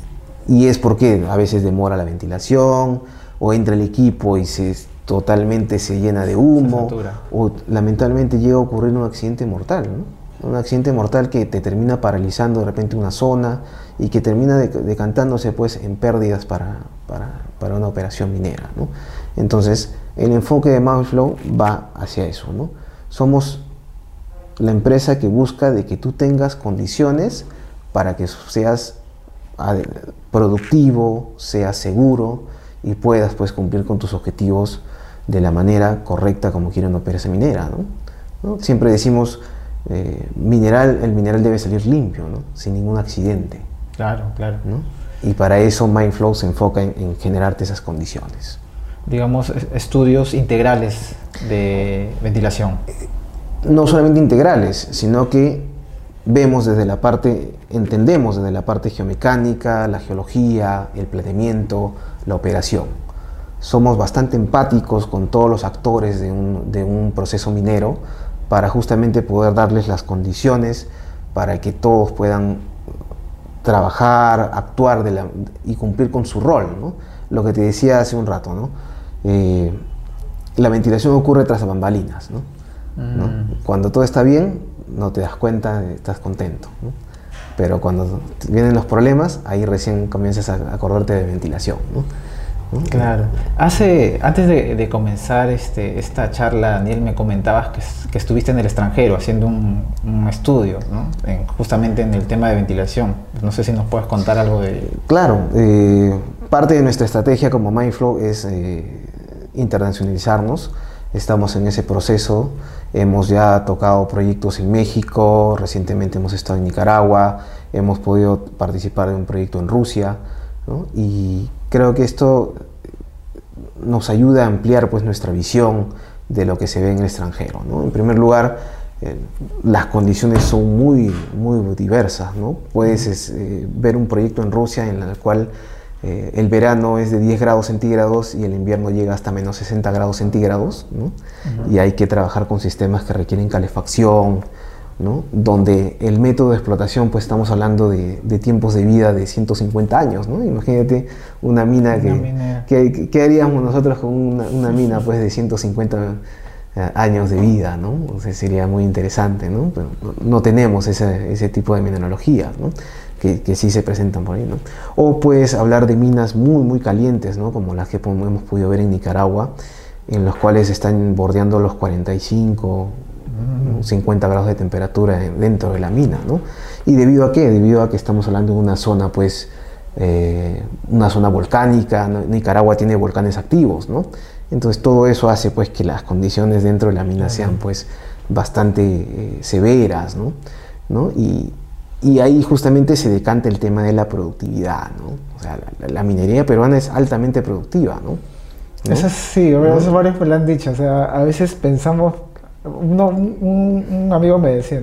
y, es porque a veces demora la ventilación o entra el equipo y se totalmente se llena de humo o lamentablemente llega a ocurrir un accidente mortal, ¿no? un accidente mortal que te termina paralizando de repente una zona y que termina decantándose pues en pérdidas para, para, para una operación minera. ¿no? Entonces el enfoque de Flow va hacia eso. ¿no? Somos la empresa que busca de que tú tengas condiciones para que seas productivo, seas seguro y puedas pues cumplir con tus objetivos de la manera correcta como quiere una operación minera. ¿no? Siempre decimos, eh, mineral, el mineral debe salir limpio, ¿no? sin ningún accidente. Claro, claro. Y para eso Mindflow se enfoca en, generarte esas condiciones. Digamos, estudios integrales de ventilación. No solamente integrales, sino que vemos desde la parte, entendemos desde la parte geomecánica, la geología, el planeamiento, la operación somos bastante empáticos con todos los actores de un, proceso minero para justamente poder darles las condiciones para que todos puedan trabajar, actuar y cumplir con su rol. Lo que te decía hace un rato, ¿no? Eh, la ventilación ocurre tras bambalinas. Mm. Cuando todo está bien, no te das cuenta, estás contento. Pero cuando vienen los problemas, ahí recién comienzas a acordarte de ventilación. Claro. Hace, antes de, comenzar este, esta charla, Daniel, me comentabas que, estuviste en el extranjero haciendo un, estudio, ¿no? justamente en el tema de ventilación. No sé si nos puedes contar algo de... Claro, eh, parte de nuestra estrategia como Mindflow es eh, internacionalizarnos. Estamos en ese proceso. Hemos ya tocado proyectos en México, recientemente hemos estado en Nicaragua, hemos podido participar de un proyecto en Rusia. Y creo que esto nos ayuda a ampliar pues, nuestra visión de lo que se ve en el extranjero. En primer lugar, eh, las condiciones son muy, muy diversas. ¿no? Puedes eh, ver un proyecto en Rusia en el cual eh, el verano es de 10 grados centígrados y el invierno llega hasta menos 60 grados centígrados. Y hay que trabajar con sistemas que requieren calefacción, donde el método de explotación, pues estamos hablando de, tiempos de vida de 150 años. ¿no? Imagínate una mina, que, ¿qué haríamos nosotros con una, mina pues, de 150 eh, años de vida? ¿no? sería muy interesante, ¿no? Pero no tenemos ese, tipo de mineralogía, que, que, sí se presentan por ahí. ¿no? O puedes hablar de minas muy, muy calientes, ¿no? como las que hemos podido ver en Nicaragua, en los cuales están bordeando los 45 50 grados de temperatura dentro de la mina, ¿no? ¿Y debido a qué? Debido a que estamos hablando de una zona, pues, eh, una zona volcánica, Nicaragua tiene volcanes activos, ¿no? Entonces todo eso hace, pues, que las condiciones dentro de la mina sean, pues, bastante eh, severas, ¿no? ¿no? Y, y, ahí justamente se decanta el tema de la productividad, ¿no? O sea, la, minería peruana es altamente productiva, ¿no? Eso sí, varios me lo han dicho, o sea, a veces pensamos un, amigo me decía,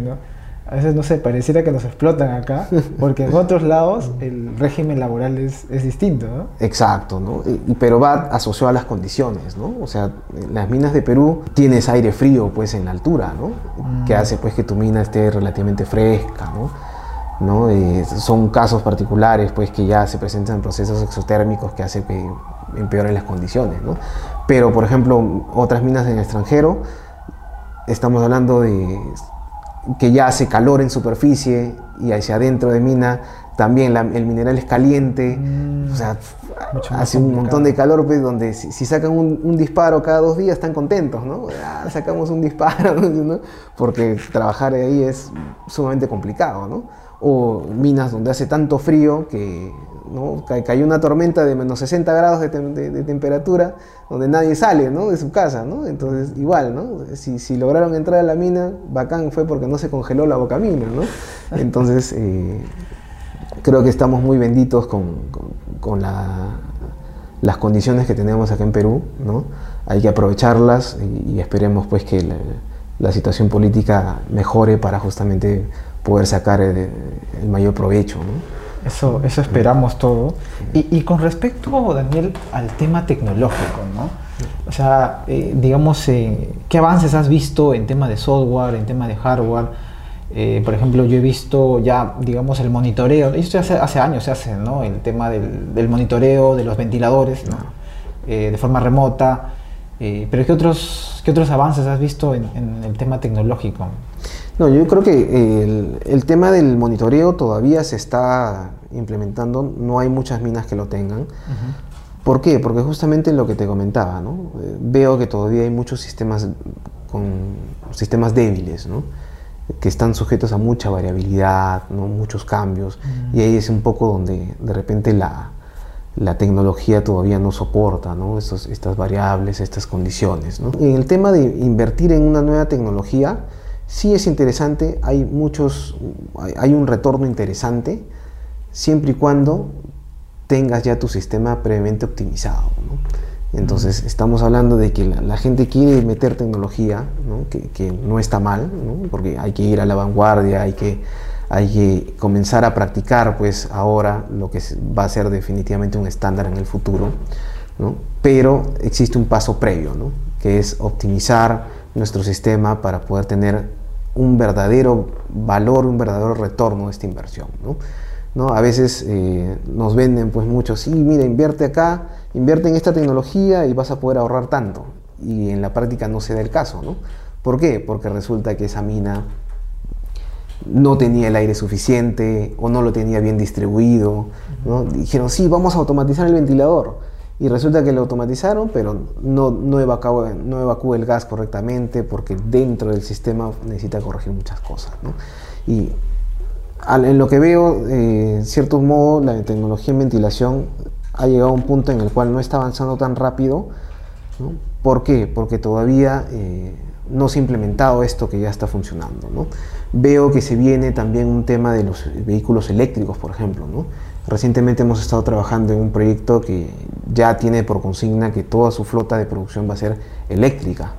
A veces, no sé, pareciera que nos explotan acá, porque en otros lados el régimen laboral es, es distinto, ¿no? Exacto, ¿no? Y, pero va asociado a las condiciones, ¿no? O sea, en las minas de Perú tienes aire frío, pues, en la altura, ¿no? Que hace, pues, que tu mina esté relativamente fresca, ¿no? ¿no? Eh, son casos particulares, pues, que ya se presentan procesos exotérmicos que hacen que empeoren las condiciones, ¿no? Pero, por ejemplo, otras minas en el extranjero, estamos hablando de que ya hace calor en superficie y hacia adentro de mina también el mineral es caliente, o sea, hace un montón de calor, pues, donde si, sacan un, disparo cada dos días están contentos, ¿no? Ah, sacamos un disparo, ¿no? Porque trabajar ahí es sumamente complicado, ¿no? O minas donde hace tanto frío que ¿no? Cayó una tormenta de menos 60 grados de, temperatura, donde nadie sale de su casa, ¿no? Entonces, igual, ¿no? Si, lograron entrar a la mina, bacán fue porque no se congeló la boca mina. Entonces, eh, creo que estamos muy benditos con, con, la, las condiciones que tenemos acá en Perú. Hay que aprovecharlas y, esperemos pues que la, situación política mejore para justamente poder sacar el, el mayor provecho. Eso, eso esperamos todo. Y, con respecto, Daniel, al tema tecnológico, ¿no? O sea, eh, digamos, eh, ¿qué avances has visto en tema de software, en tema de hardware? Eh, por ejemplo, yo he visto ya, digamos, el monitoreo, esto hace, hace años se hace, ¿no? El tema del, monitoreo de los ventiladores, ¿no? de forma remota. Pero ¿qué otros, ¿qué otros avances has visto en, en el tema tecnológico? No, yo creo que el, tema del monitoreo todavía se está implementando, no hay muchas minas que lo tengan. ¿Por qué? Porque justamente lo que te comentaba, ¿no? Eh, veo que todavía hay muchos sistemas con sistemas débiles, ¿no? que están sujetos a mucha variabilidad, ¿no? muchos cambios, y ahí es un poco donde de repente la, la tecnología todavía no soporta ¿no? estas variables, estas condiciones. ¿no? En el tema de invertir en una nueva tecnología, Sí es interesante, hay muchos, hay un retorno interesante, siempre y cuando tengas ya tu sistema previamente optimizado. Entonces, estamos hablando de que la, gente quiere meter tecnología, Que, no está mal, porque hay que ir a la vanguardia, hay que, hay que comenzar a practicar pues ahora lo que va a ser definitivamente un estándar en el futuro, pero existe un paso previo, que es optimizar nuestro sistema para poder tener un verdadero valor, un verdadero retorno de esta inversión. ¿no? A veces eh, nos venden pues mucho, sí, mira, invierte acá, invierte en esta tecnología y vas a poder ahorrar tanto. Y en la práctica no se da el caso. ¿no? ¿Por qué? Porque resulta que esa mina no tenía el aire suficiente o no lo tenía bien distribuido. ¿no? Dijeron, sí, vamos a automatizar el ventilador y resulta que lo automatizaron, pero no, no, evacúa, no evacúa el gas correctamente porque dentro del sistema necesita corregir muchas cosas. ¿no? Y en lo que veo, eh, en cierto modo, la tecnología en ventilación ha llegado a un punto en el cual no está avanzando tan rápido. ¿no? ¿Por qué? Porque todavía eh, no se ha implementado esto que ya está funcionando. ¿no? Veo que se viene también un tema de los vehículos eléctricos, por ejemplo. ¿no? Recientemente hemos estado trabajando en un proyecto que ya tiene por consigna que toda su flota de producción va a ser eléctrica.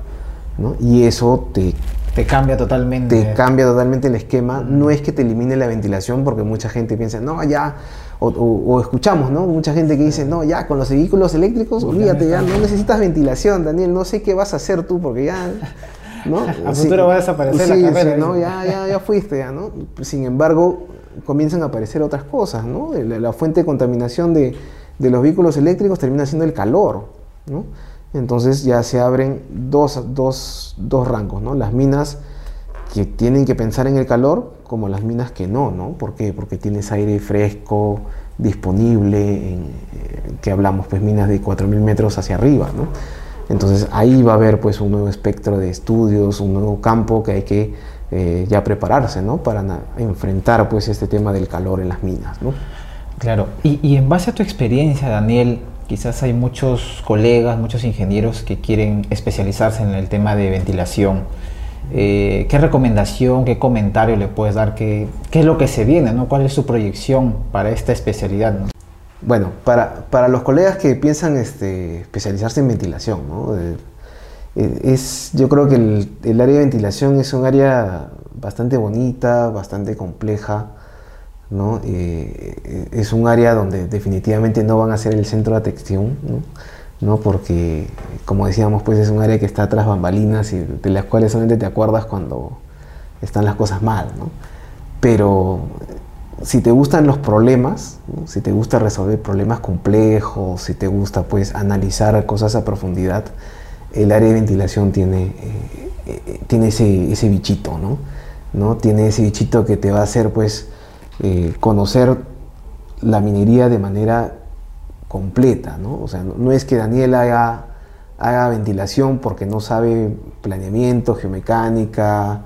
¿no? Y eso te, te cambia totalmente. Te cambia totalmente el esquema. No es que te elimine la ventilación, porque mucha gente piensa, no, ya. O, escuchamos, ¿no? Mucha gente que dice, no, ya, con los vehículos eléctricos, olvídate, ya no necesitas ventilación, Daniel. No sé qué vas a hacer tú, porque ya. ¿no? a futuro va a desaparecer la carrera. ¿no? ya, ya, ya fuiste, ya, ¿no? Sin embargo, comienzan a aparecer otras cosas, ¿no? La, fuente de contaminación de, los vehículos eléctricos termina siendo el calor, ¿no? Entonces ya se abren dos, dos, dos, rangos, ¿no? Las minas que tienen que pensar en el calor como las minas que no, ¿no? ¿Por qué? Porque tienes aire fresco disponible, en, eh, que hablamos, pues minas de 4.000 metros hacia arriba, ¿no? Entonces ahí va a haber pues un nuevo espectro de estudios, un nuevo campo que hay que eh, ya prepararse ¿no? para enfrentar pues este tema del calor en las minas. ¿no? Claro, y, en base a tu experiencia, Daniel, quizás hay muchos colegas, muchos ingenieros que quieren especializarse en el tema de ventilación. Eh, ¿Qué recomendación, qué comentario le puedes dar? ¿Qué, ¿Qué, es lo que se viene? ¿no? ¿Cuál es su proyección para esta especialidad? Bueno, para, para, los colegas que piensan este, especializarse en ventilación, ¿no? Eh, es, yo creo que el, área de ventilación es un área bastante bonita, bastante compleja. ¿no? Eh, es un área donde definitivamente no van a ser el centro de atención, ¿no? porque como decíamos, pues es un área que está tras bambalinas y de las cuales solamente te acuerdas cuando están las cosas mal. ¿no? Pero si te gustan los problemas, si te gusta resolver problemas complejos, si te gusta pues analizar cosas a profundidad, el área de ventilación tiene, eh, eh, tiene ese, ese, bichito, ¿no? ¿no? Tiene ese bichito que te va a hacer pues eh, conocer la minería de manera completa, ¿no? O sea, no, es que Daniel haga, haga ventilación porque no sabe planeamiento, geomecánica,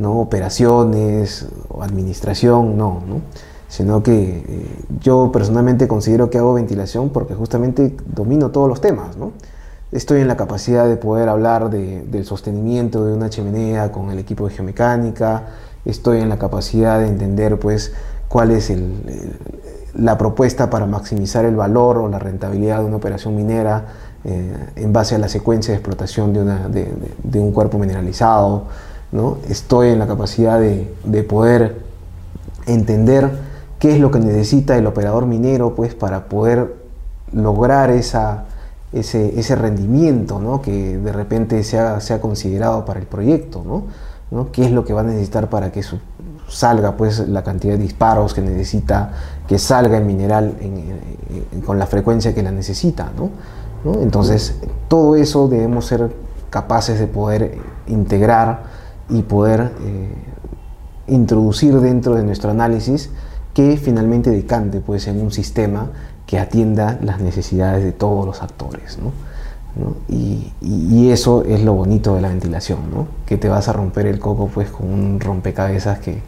¿no? operaciones o administración, no, ¿no? sino que eh, yo personalmente considero que hago ventilación porque justamente domino todos los temas. ¿no? Estoy en la capacidad de poder hablar del sostenimiento de una chimenea con el equipo de geomecánica, estoy en la capacidad de entender pues, cuál es la propuesta para maximizar el valor o la rentabilidad de una operación minera eh, en base a la secuencia de explotación de, una, de un cuerpo mineralizado. ¿No? Estoy en la capacidad de, poder entender qué es lo que necesita el operador minero pues, para poder lograr esa, ese, rendimiento ¿no? que de repente sea, sea considerado para el proyecto. ¿no? ¿no? ¿Qué es lo que va a necesitar para que salga pues, la cantidad de disparos que necesita, que salga el mineral con la frecuencia que la necesita? ¿no? Entonces, todo eso debemos ser capaces de poder integrar y poder eh, introducir dentro de nuestro análisis que finalmente decante pues, en un sistema que atienda las necesidades de todos los actores. Y, eso es lo bonito de la ventilación, que te vas a romper el coco pues, con un rompecabezas que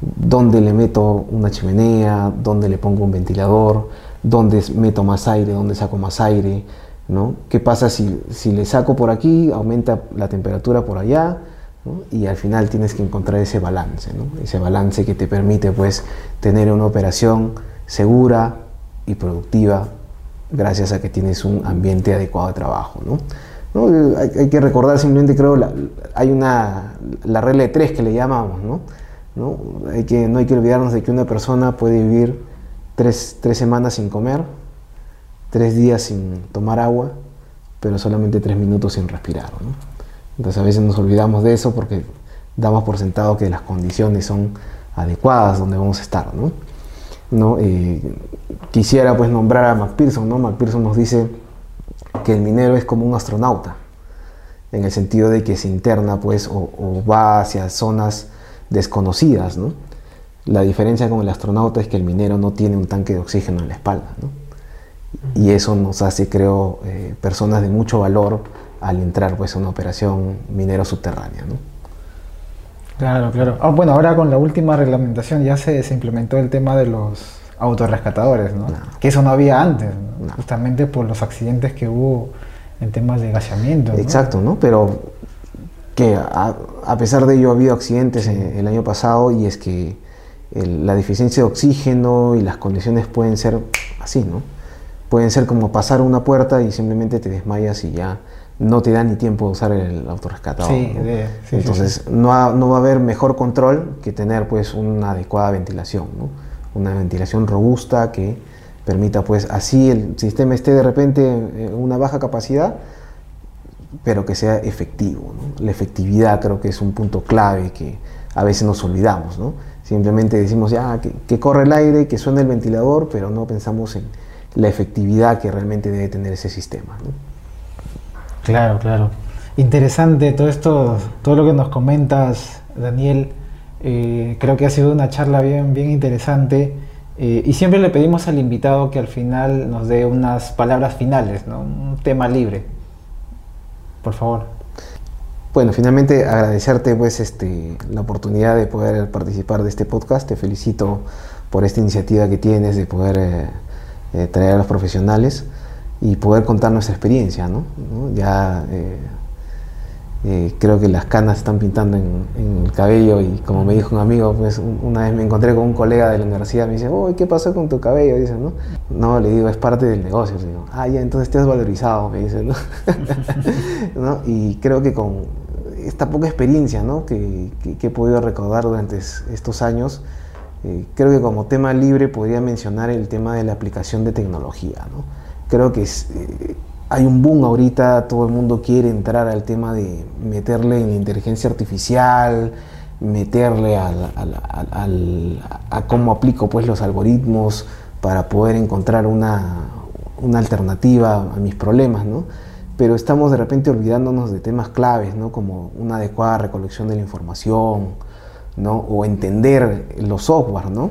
dónde le meto una chimenea, dónde le pongo un ventilador, dónde meto más aire, dónde saco más aire, ¿no? ¿Qué pasa si, si le saco por aquí, aumenta la temperatura por allá? Y al final tienes que encontrar ese balance, ese balance que te permite pues tener una operación segura y productiva gracias a que tienes un ambiente adecuado de trabajo. Hay, que recordar simplemente, creo, la, hay una, la regla de tres que le llamamos, ¿no? Hay que, no hay que olvidarnos de que una persona puede vivir tres, tres semanas sin comer, tres días sin tomar agua, pero solamente tres minutos sin respirar. ¿no? Entonces a veces nos olvidamos de eso porque damos por sentado que las condiciones son adecuadas donde vamos a estar. ¿no? ¿No? Eh, quisiera pues nombrar a McPherson. ¿no? McPherson nos dice que el minero es como un astronauta, en el sentido de que se interna pues, o, va hacia zonas desconocidas. ¿no? La diferencia con el astronauta es que el minero no tiene un tanque de oxígeno en la espalda. ¿no? Y eso nos hace, creo, eh, personas de mucho valor al entrar pues, a una operación minero subterránea. ¿no? Claro, claro. Ah, bueno, ahora con la última reglamentación ya se, implementó el tema de los autorrescatadores, ¿no? Que eso no había antes, justamente por los accidentes que hubo en temas de gaseamiento. Exacto, ¿no? Pero que a, pesar de ello ha habido accidentes el, año pasado y es que la deficiencia de oxígeno y las condiciones pueden ser así, ¿no? Pueden ser como pasar una puerta y simplemente te desmayas y ya no te da ni tiempo de usar el autorrescatador. Sí, Entonces No, va a haber mejor control que tener pues una adecuada ventilación, una ventilación robusta que permita pues así el sistema esté de repente en una baja capacidad, pero que sea efectivo. La efectividad creo que es un punto clave que a veces nos olvidamos. Simplemente decimos ya que, que corre el aire, que suena el ventilador, pero no pensamos en la efectividad que realmente debe tener ese sistema. Claro, claro. Interesante todo esto, todo lo que nos comentas, Daniel. Eh, creo que ha sido una charla bien, bien interesante. Eh, y siempre le pedimos al invitado que al final nos dé unas palabras finales, ¿no? un tema libre. Por favor. Bueno, finalmente agradecerte pues este, la oportunidad de poder participar de este podcast. Te felicito por esta iniciativa que tienes de poder eh, traer a los profesionales y poder contar nuestra experiencia. ¿no? Ya eh, eh, creo que las canas están pintando en, el cabello y como me dijo un amigo, pues una vez me encontré con un colega de la universidad, me dice, oh, ¿qué pasó con tu cabello? Dice, ¿no? Le digo, es parte del negocio. Digo, ah, ya, entonces te has valorizado, me dice, ¿no? Y creo que con esta poca experiencia ¿no? que, que, he podido recordar durante estos años, eh, creo que como tema libre podría mencionar el tema de la aplicación de tecnología. ¿no? Creo que eh, hay un boom ahorita, todo el mundo quiere entrar al tema de meterle en la inteligencia artificial, meterle al, a cómo aplico pues, los algoritmos para poder encontrar una, una alternativa a mis problemas, ¿no? pero estamos de repente olvidándonos de temas claves, ¿no? como una adecuada recolección de la información, ¿no? o entender los software. ¿no?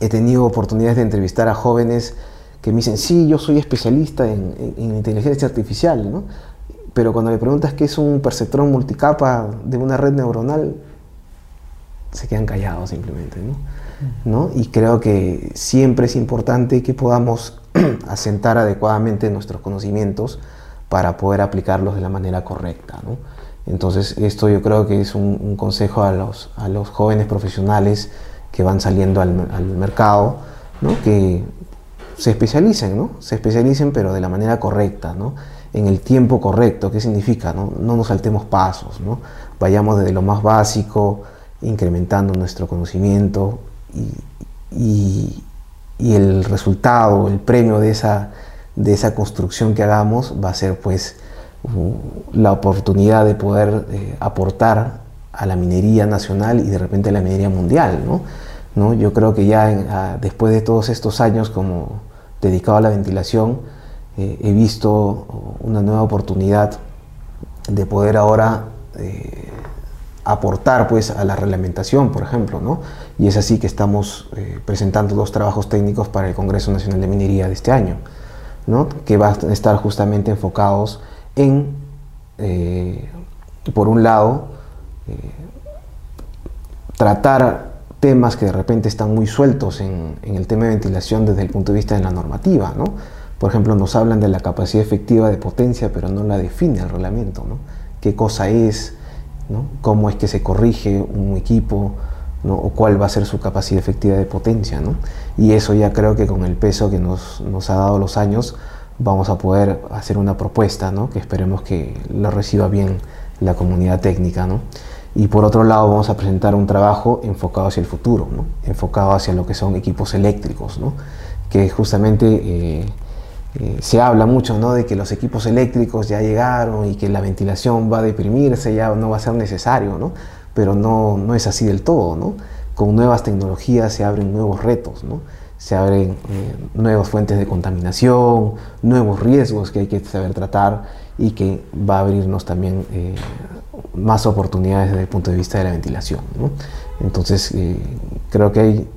He tenido oportunidades de entrevistar a jóvenes que me dicen, sí, yo soy especialista en, inteligencia artificial, ¿no? pero cuando le preguntas qué es un perceptrón multicapa de una red neuronal, se quedan callados simplemente. ¿no? Y creo que siempre es importante que podamos asentar adecuadamente nuestros conocimientos para poder aplicarlos de la manera correcta. Entonces, esto yo creo que es un, consejo a los, a los, jóvenes profesionales que van saliendo al, mercado, que se especialicen, ¿no? se especialicen pero de la manera correcta, ¿no? en el tiempo correcto. ¿Qué significa? No, no nos saltemos pasos, ¿no? vayamos desde lo más básico, incrementando nuestro conocimiento y, y el resultado, el premio de esa, de esa construcción que hagamos va a ser pues la oportunidad de poder eh, aportar a la minería nacional y de repente a la minería mundial. ¿no? Yo creo que ya después de todos estos años como dedicado a la ventilación, eh, he visto una nueva oportunidad de poder ahora eh, aportar pues a la reglamentación, por ejemplo, ¿no? Y es así que estamos eh, presentando dos trabajos técnicos para el Congreso Nacional de Minería de este año, ¿no? Que van a estar justamente enfocados en, por un lado, tratar temas que de repente están muy sueltos en, en, el tema de ventilación desde el punto de vista de la normativa, ¿no? Por ejemplo, nos hablan de la capacidad efectiva de potencia, pero no la define el reglamento, ¿no? ¿Qué cosa es? cómo es que se corrige un equipo o cuál va a ser su capacidad efectiva de potencia. Y eso ya creo que con el peso que nos, ha dado los años vamos a poder hacer una propuesta que esperemos que lo reciba bien la comunidad técnica. Y por otro lado vamos a presentar un trabajo enfocado hacia el futuro, enfocado hacia lo que son equipos eléctricos, que justamente eh, eh, se habla mucho ¿no? de que los equipos eléctricos ya llegaron y que la ventilación va a deprimirse, ya no va a ser necesario, ¿no? pero no, no es así del todo. ¿no? Con nuevas tecnologías se abren nuevos retos, ¿no? se abren eh, nuevas fuentes de contaminación, nuevos riesgos que hay que saber tratar y que va a abrirnos también más oportunidades desde el punto de vista de la ventilación. ¿no? Entonces, creo que hay,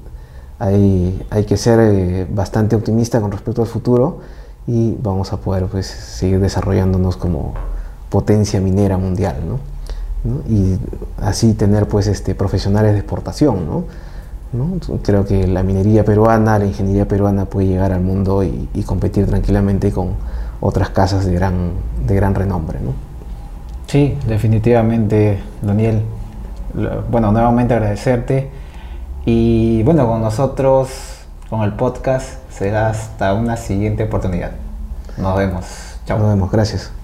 hay, hay que ser bastante optimista con respecto al futuro y vamos a poder pues, seguir desarrollándonos como potencia minera mundial. ¿no? Y así tener pues, este, profesionales de exportación. ¿no? Creo que la minería peruana, la ingeniería peruana puede llegar al mundo y, competir tranquilamente con otras casas de gran, de gran renombre. ¿no? Sí, definitivamente, Daniel. Bueno, nuevamente agradecerte. Y bueno, con nosotros, con el podcast, será hasta una siguiente oportunidad. Nos vemos. Chao. Nos vemos, gracias.